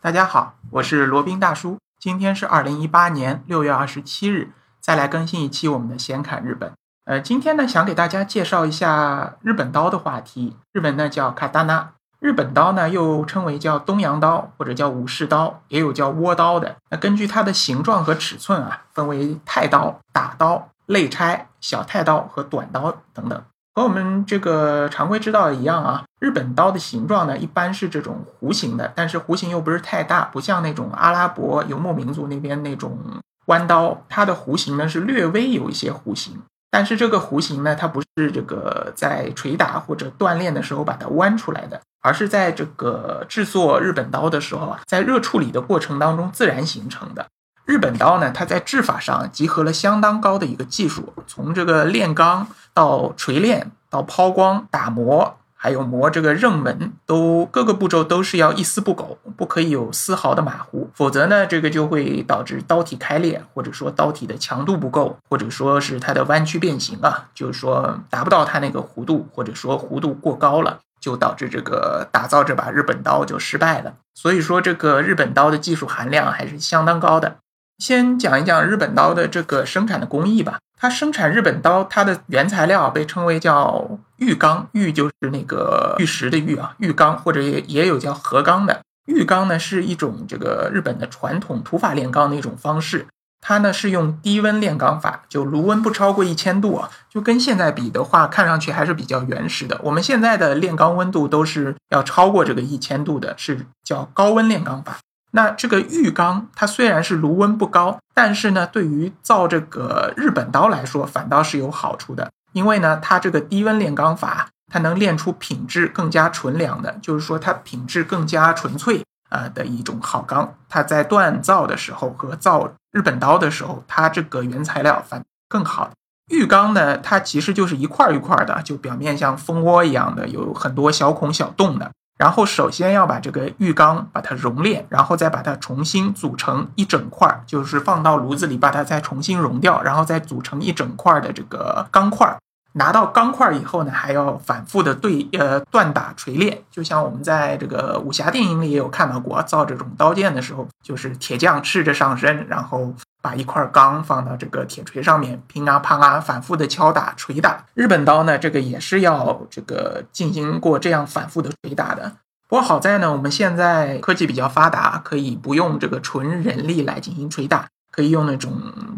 大家好，我是罗宾大叔。今天是二零一八年六月二十七日，再来更新一期我们的闲侃日本。呃，今天呢，想给大家介绍一下日本刀的话题。日本呢叫卡达纳，日本刀呢又称为叫东洋刀或者叫武士刀，也有叫倭刀的。那根据它的形状和尺寸啊，分为太刀、打刀、肋拆、小太刀和短刀等等。和我们这个常规知道的一样啊，日本刀的形状呢，一般是这种弧形的，但是弧形又不是太大，不像那种阿拉伯游牧民族那边那种弯刀，它的弧形呢是略微有一些弧形，但是这个弧形呢，它不是这个在捶打或者锻炼的时候把它弯出来的，而是在这个制作日本刀的时候啊，在热处理的过程当中自然形成的。日本刀呢，它在制法上集合了相当高的一个技术，从这个炼钢到锤炼到抛光、打磨，还有磨这个刃门，都各个步骤都是要一丝不苟，不可以有丝毫的马虎，否则呢，这个就会导致刀体开裂，或者说刀体的强度不够，或者说是它的弯曲变形啊，就是说达不到它那个弧度，或者说弧度过高了，就导致这个打造这把日本刀就失败了。所以说，这个日本刀的技术含量还是相当高的。先讲一讲日本刀的这个生产的工艺吧。它生产日本刀，它的原材料被称为叫玉钢，玉就是那个玉石的玉啊，玉钢或者也也有叫和钢的。玉钢呢是一种这个日本的传统土法炼钢的一种方式，它呢是用低温炼钢法，就炉温不超过一千度啊，就跟现在比的话，看上去还是比较原始的。我们现在的炼钢温度都是要超过这个一千度的，是叫高温炼钢法。那这个玉钢，它虽然是炉温不高，但是呢，对于造这个日本刀来说，反倒是有好处的。因为呢，它这个低温炼钢法，它能炼出品质更加纯良的，就是说它品质更加纯粹啊的一种好钢。它在锻造的时候和造日本刀的时候，它这个原材料反更好。玉钢呢，它其实就是一块一块的，就表面像蜂窝一样的，有很多小孔小洞的。然后首先要把这个浴缸把它熔炼，然后再把它重新组成一整块，就是放到炉子里把它再重新熔掉，然后再组成一整块的这个钢块。拿到钢块以后呢，还要反复的对呃锻打锤炼，就像我们在这个武侠电影里也有看到过，造这种刀剑的时候，就是铁匠赤着上身，然后。把一块钢放到这个铁锤上面，乒啊乓啊，反复的敲打锤打。日本刀呢，这个也是要这个进行过这样反复的锤打的。不过好在呢，我们现在科技比较发达，可以不用这个纯人力来进行锤打，可以用那种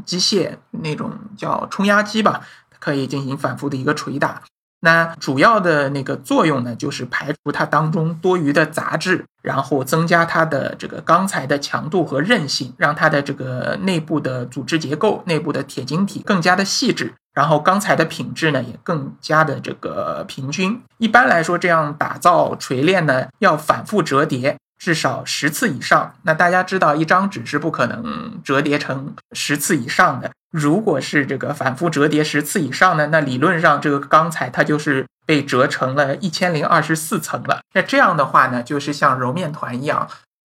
机械，那种叫冲压机吧，可以进行反复的一个锤打。那主要的那个作用呢，就是排除它当中多余的杂质，然后增加它的这个钢材的强度和韧性，让它的这个内部的组织结构、内部的铁晶体更加的细致，然后钢材的品质呢也更加的这个平均。一般来说，这样打造锤炼呢，要反复折叠。至少十次以上。那大家知道，一张纸是不可能折叠成十次以上的。如果是这个反复折叠十次以上呢，那理论上这个钢材它就是被折成了一千零二十四层了。那这样的话呢，就是像揉面团一样，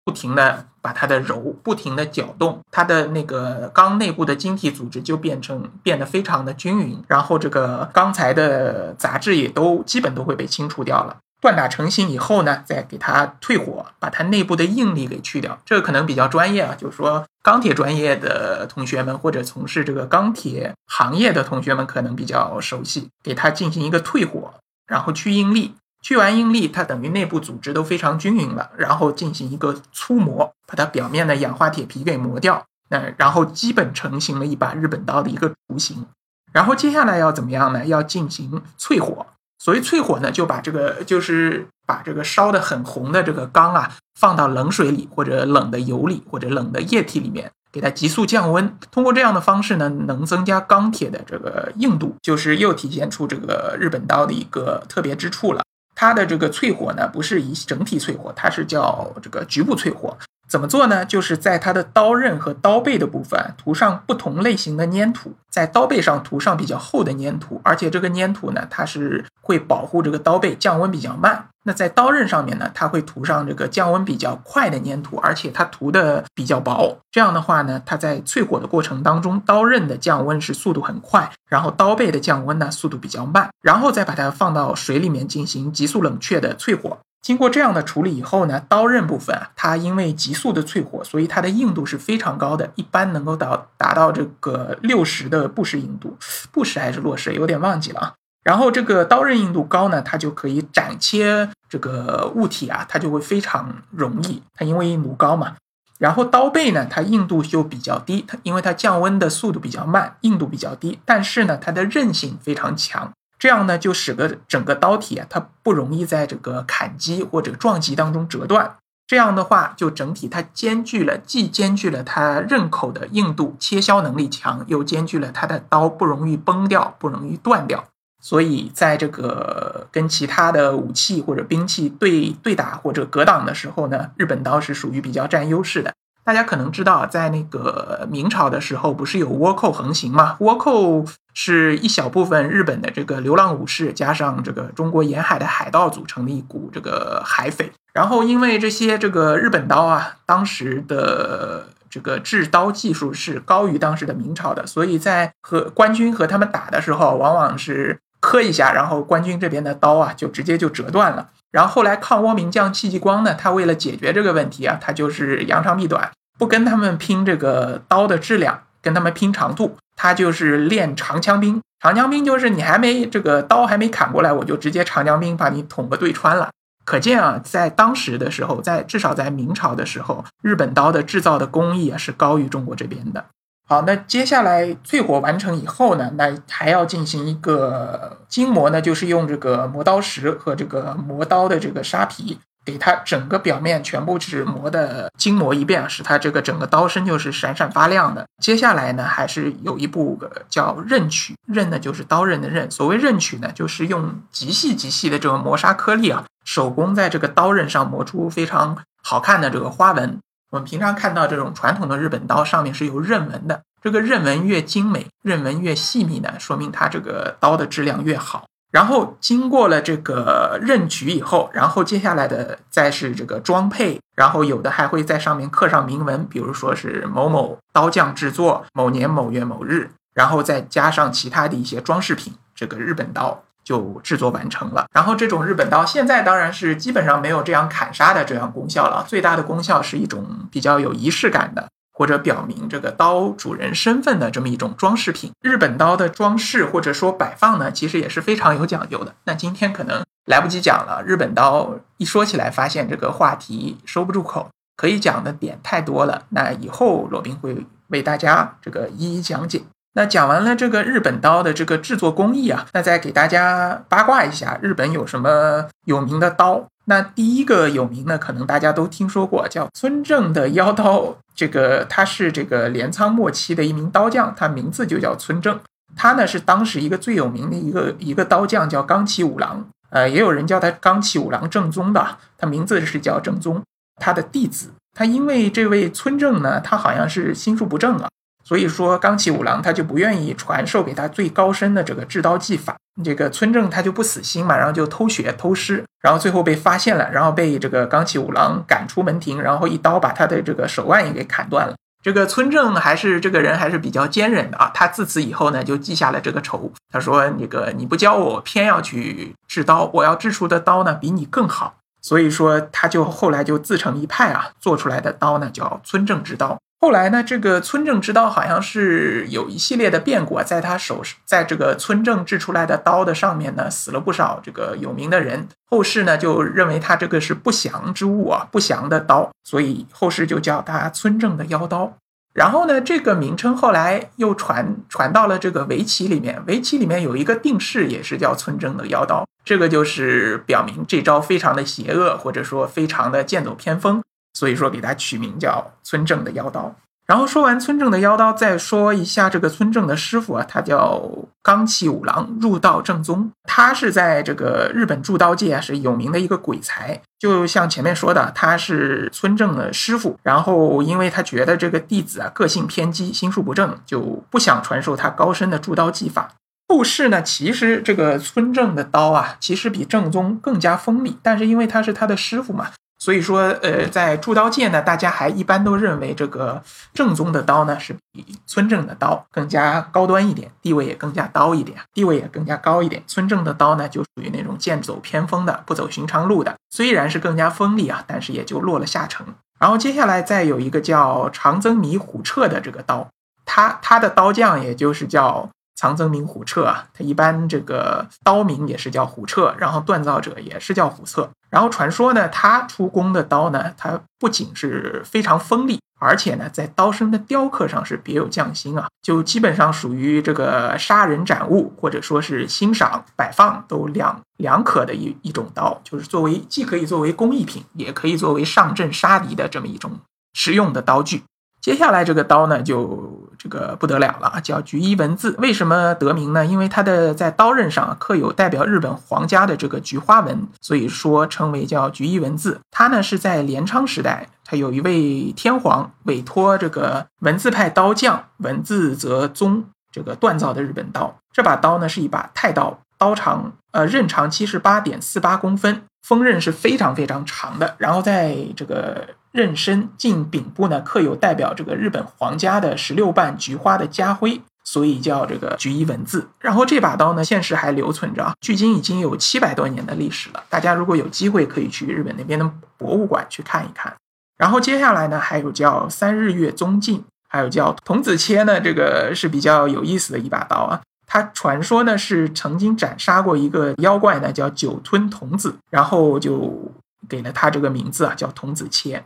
不停的把它的揉，不停的搅动，它的那个钢内部的晶体组织就变成变得非常的均匀，然后这个钢材的杂质也都基本都会被清除掉了。锻打成型以后呢，再给它退火，把它内部的应力给去掉。这个可能比较专业啊，就是说钢铁专业的同学们或者从事这个钢铁行业的同学们可能比较熟悉。给它进行一个退火，然后去应力，去完应力，它等于内部组织都非常均匀了，然后进行一个粗磨，把它表面的氧化铁皮给磨掉。那然后基本成型了一把日本刀的一个雏形。然后接下来要怎么样呢？要进行淬火。所以淬火呢，就把这个就是把这个烧的很红的这个钢啊，放到冷水里或者冷的油里或者冷的液体里面，给它急速降温。通过这样的方式呢，能增加钢铁的这个硬度，就是又体现出这个日本刀的一个特别之处了。它的这个淬火呢，不是以整体淬火，它是叫这个局部淬火。怎么做呢？就是在它的刀刃和刀背的部分涂上不同类型的粘土，在刀背上涂上比较厚的粘土，而且这个粘土呢，它是会保护这个刀背降温比较慢。那在刀刃上面呢，它会涂上这个降温比较快的粘土，而且它涂的比较薄。这样的话呢，它在淬火的过程当中，刀刃的降温是速度很快，然后刀背的降温呢速度比较慢，然后再把它放到水里面进行急速冷却的淬火。经过这样的处理以后呢，刀刃部分啊，它因为急速的淬火，所以它的硬度是非常高的，一般能够到达到这个六十的布氏硬度，布氏还是洛氏，有点忘记了啊。然后这个刀刃硬度高呢，它就可以斩切这个物体啊，它就会非常容易，它因为硬度高嘛。然后刀背呢，它硬度就比较低，它因为它降温的速度比较慢，硬度比较低，但是呢，它的韧性非常强，这样呢就使得整个刀体啊，它不容易在这个砍击或者撞击当中折断。这样的话，就整体它兼具了，既兼具了它刃口的硬度，切削能力强，又兼具了它的刀不容易崩掉，不容易断掉。所以，在这个跟其他的武器或者兵器对对打或者格挡的时候呢，日本刀是属于比较占优势的。大家可能知道，在那个明朝的时候，不是有倭寇横行吗？倭寇是一小部分日本的这个流浪武士，加上这个中国沿海的海盗组成的一股这个海匪。然后，因为这些这个日本刀啊，当时的这个制刀技术是高于当时的明朝的，所以在和官军和他们打的时候，往往是。磕一下，然后官军这边的刀啊，就直接就折断了。然后后来抗倭名将戚继光呢，他为了解决这个问题啊，他就是扬长避短，不跟他们拼这个刀的质量，跟他们拼长度，他就是练长枪兵。长枪兵就是你还没这个刀还没砍过来，我就直接长枪兵把你捅个对穿了。可见啊，在当时的时候，在至少在明朝的时候，日本刀的制造的工艺啊是高于中国这边的。好，那接下来淬火完成以后呢，那还要进行一个精磨呢，就是用这个磨刀石和这个磨刀的这个沙皮，给它整个表面全部是磨的精磨一遍，使它这个整个刀身就是闪闪发亮的。接下来呢，还是有一步叫刃取，刃呢就是刀刃的刃。所谓刃取呢，就是用极细极细的这种磨砂颗粒啊，手工在这个刀刃上磨出非常好看的这个花纹。我们平常看到这种传统的日本刀上面是有刃纹的，这个刃纹越精美，刃纹越细密呢，说明它这个刀的质量越好。然后经过了这个刃取以后，然后接下来的再是这个装配，然后有的还会在上面刻上铭文，比如说是某某刀匠制作，某年某月某日，然后再加上其他的一些装饰品，这个日本刀。就制作完成了。然后这种日本刀现在当然是基本上没有这样砍杀的这样功效了。最大的功效是一种比较有仪式感的，或者表明这个刀主人身份的这么一种装饰品。日本刀的装饰或者说摆放呢，其实也是非常有讲究的。那今天可能来不及讲了。日本刀一说起来，发现这个话题收不住口，可以讲的点太多了。那以后罗宾会为大家这个一一讲解。那讲完了这个日本刀的这个制作工艺啊，那再给大家八卦一下，日本有什么有名的刀？那第一个有名的，可能大家都听说过，叫村正的腰刀。这个他是这个镰仓末期的一名刀匠，他名字就叫村正。他呢是当时一个最有名的一个一个刀匠，叫冈崎五郎。呃，也有人叫他冈崎五郎正宗的，他名字是叫正宗。他的弟子，他因为这位村正呢，他好像是心术不正啊。所以说，冈崎五郎他就不愿意传授给他最高深的这个制刀技法。这个村正他就不死心嘛，然后就偷学偷师，然后最后被发现了，然后被这个冈崎五郎赶出门庭，然后一刀把他的这个手腕也给砍断了。这个村正还是这个人还是比较坚忍的啊，他自此以后呢就记下了这个仇。他说：“那个你不教我，偏要去制刀，我要制出的刀呢比你更好。”所以说，他就后来就自成一派啊，做出来的刀呢叫村正之刀。后来呢，这个村正之刀好像是有一系列的变故，在他手在这个村正制出来的刀的上面呢，死了不少这个有名的人。后世呢就认为他这个是不祥之物啊，不祥的刀，所以后世就叫他村正的妖刀。然后呢，这个名称后来又传传到了这个围棋里面，围棋里面有一个定式也是叫村正的妖刀，这个就是表明这招非常的邪恶，或者说非常的剑走偏锋。所以说，给他取名叫村正的妖刀。然后说完村正的妖刀，再说一下这个村正的师傅啊，他叫冈崎五郎，入道正宗。他是在这个日本铸刀界啊是有名的一个鬼才。就像前面说的，他是村正的师傅。然后因为他觉得这个弟子啊个性偏激，心术不正，就不想传授他高深的铸刀技法。后世呢，其实这个村正的刀啊，其实比正宗更加锋利。但是因为他是他的师傅嘛。所以说，呃，在铸刀界呢，大家还一般都认为这个正宗的刀呢是比村正的刀更加高端一点，地位也更加高一点，地位也更加高一点。村正的刀呢就属于那种剑走偏锋的，不走寻常路的，虽然是更加锋利啊，但是也就落了下乘。然后接下来再有一个叫长曾弥虎彻的这个刀，他他的刀匠也就是叫。藏曾名虎彻啊，他一般这个刀名也是叫虎彻，然后锻造者也是叫虎彻。然后传说呢，他出工的刀呢，它不仅是非常锋利，而且呢，在刀身的雕刻上是别有匠心啊，就基本上属于这个杀人斩物，或者说是欣赏摆放都两两可的一一种刀，就是作为既可以作为工艺品，也可以作为上阵杀敌的这么一种实用的刀具。接下来这个刀呢，就这个不得了了，叫菊一文字。为什么得名呢？因为它的在刀刃上刻有代表日本皇家的这个菊花纹，所以说称为叫菊一文字。它呢是在镰仓时代，它有一位天皇委托这个文字派刀匠文字泽宗这个锻造的日本刀。这把刀呢是一把太刀，刀长呃刃长七十八点四八公分，锋刃是非常非常长的。然后在这个刃身近柄部呢，刻有代表这个日本皇家的十六瓣菊花的家徽，所以叫这个菊一文字。然后这把刀呢，现实还留存着，距今已经有七百多年的历史了。大家如果有机会，可以去日本那边的博物馆去看一看。然后接下来呢，还有叫三日月宗镜，还有叫童子切呢，这个是比较有意思的一把刀啊。它传说呢是曾经斩杀过一个妖怪呢，叫九吞童子，然后就给了他这个名字啊，叫童子切。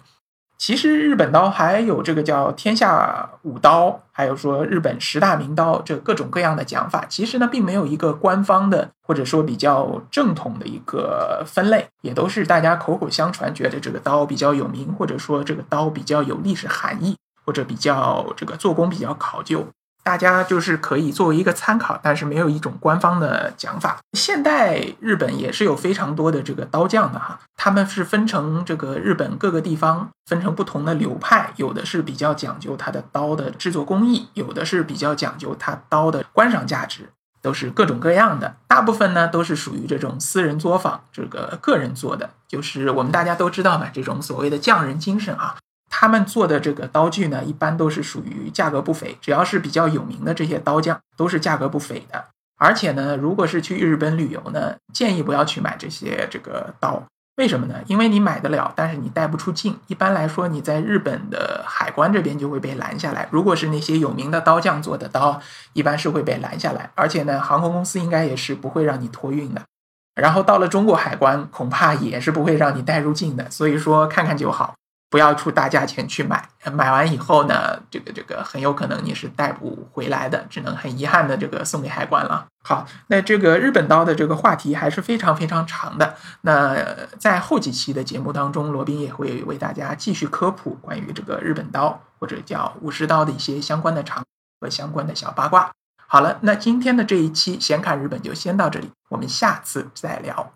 其实日本刀还有这个叫天下五刀，还有说日本十大名刀，这各种各样的讲法。其实呢，并没有一个官方的或者说比较正统的一个分类，也都是大家口口相传，觉得这个刀比较有名，或者说这个刀比较有历史含义，或者比较这个做工比较考究。大家就是可以作为一个参考，但是没有一种官方的讲法。现代日本也是有非常多的这个刀匠的哈，他们是分成这个日本各个地方分成不同的流派，有的是比较讲究它的刀的制作工艺，有的是比较讲究它刀的观赏价值，都是各种各样的。大部分呢都是属于这种私人作坊，这个个人做的，就是我们大家都知道嘛，这种所谓的匠人精神啊。他们做的这个刀具呢，一般都是属于价格不菲。只要是比较有名的这些刀匠，都是价格不菲的。而且呢，如果是去日本旅游呢，建议不要去买这些这个刀。为什么呢？因为你买得了，但是你带不出境。一般来说，你在日本的海关这边就会被拦下来。如果是那些有名的刀匠做的刀，一般是会被拦下来。而且呢，航空公司应该也是不会让你托运的。然后到了中国海关，恐怕也是不会让你带入境的。所以说，看看就好。不要出大价钱去买，买完以后呢，这个这个很有可能你是带不回来的，只能很遗憾的这个送给海关了。好，那这个日本刀的这个话题还是非常非常长的。那在后几期的节目当中，罗宾也会为大家继续科普关于这个日本刀或者叫武士刀的一些相关的常和相关的小八卦。好了，那今天的这一期闲侃日本就先到这里，我们下次再聊。